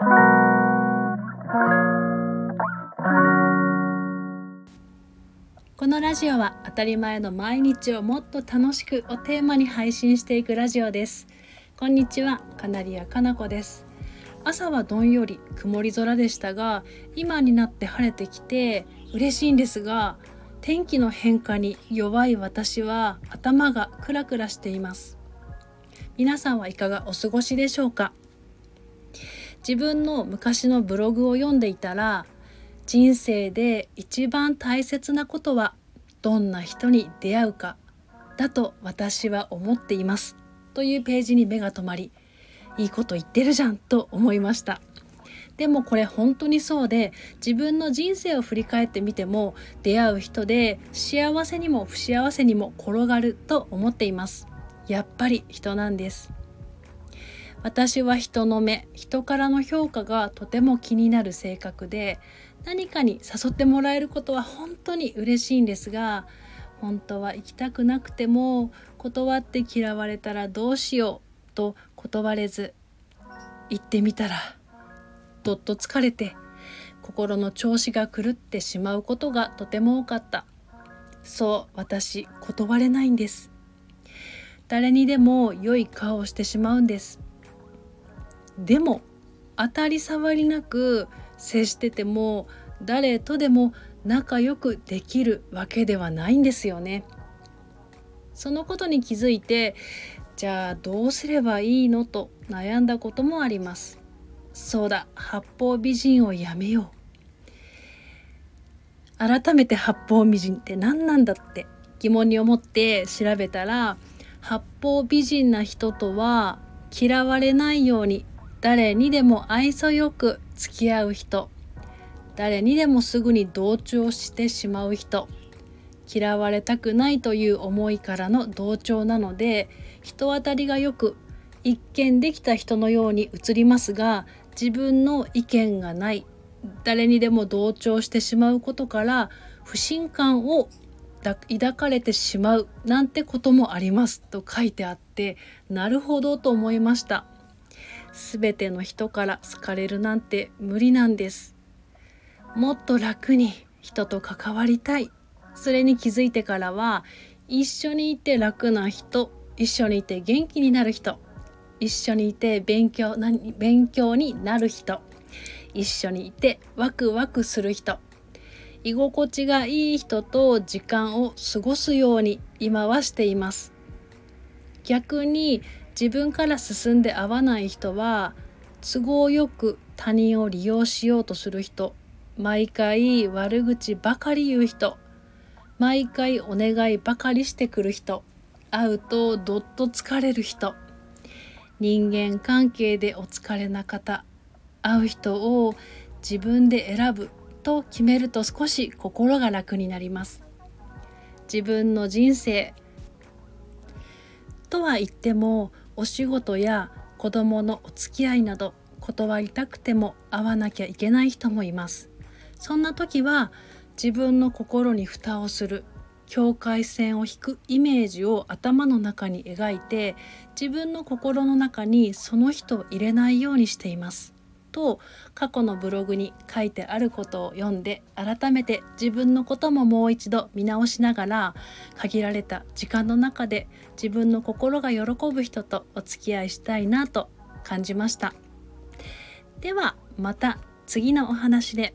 このラジオは当たり前の毎日をもっと楽しくをテーマに配信していくラジオです。こんにちはカナリアかなこです。朝はどんより曇り空でしたが今になって晴れてきて嬉しいんですが天気の変化に弱い私は頭がクラクラしています。皆さんはいかがお過ごしでしょうか？自分の昔のブログを読んでいたら人生で一番大切なことはどんな人に出会うかだと私は思っています。というページに目が留まりいいこと言ってるじゃんと思いました。でもこれ本当にそうで自分の人生を振り返ってみても出会う人で幸せにも不幸せにも転がると思っています。やっぱり人なんです。私は人の目人からの評価がとても気になる性格で何かに誘ってもらえることは本当に嬉しいんですが本当は行きたくなくても断って嫌われたらどうしようと断れず行ってみたらどっと疲れて心の調子が狂ってしまうことがとても多かった。そう私断れないんです。誰にでも良い顔をしてしまうんです。でも当たり障りなく接してても誰とでも仲良くできるわけではないんですよね。そのことに気づいてじゃあどうすればいいのと悩んだこともあります。そうだ八方美人をやめよう。改めて八方美人って何なんだって疑問に思って調べたら八方美人な人とは嫌われないように誰にでも愛想よく付き合う人。誰にでもすぐに同調してしまう人。嫌われたくないという思いからの同調なので人当たりがよく一見できた人のように映りますが自分の意見がない。誰にでも同調してしまうことから不信感を抱かれてしまうなんてこともありますと書いてあってなるほどと思いました。全ての人から好かれるなんて無理なんです。もっと楽に人と関わりたい。それに気づいてからは一緒にいて楽な人一緒にいて元気になる人一緒にいて勉強な勉強になる人一緒にいてワクワクする人居心地がいい人と時間を過ごすように今はしています。逆に自分から進んで合わない人は都合よく他人を利用しようとする人毎回悪口ばかり言う人毎回お願いばかりしてくる人会うとどっと疲れる人人間関係でお疲れな方会う人を自分で選ぶと決めると少し心が楽になります。自分の人生とは言ってもお仕事や子供のお付き合いなど断りたくても会わなきゃいけない人もいます。そんな時は自分の心に蓋をする境界線を引くイメージを頭の中に描いて自分の心の中にその人を入れないようにしています。と過去のブログに書いてあることを読んで改めて自分のことももう一度見直しながら限られた時間の中で自分の心が喜ぶ人とお付き合いしたいなと感じました。ではまた次のお話で。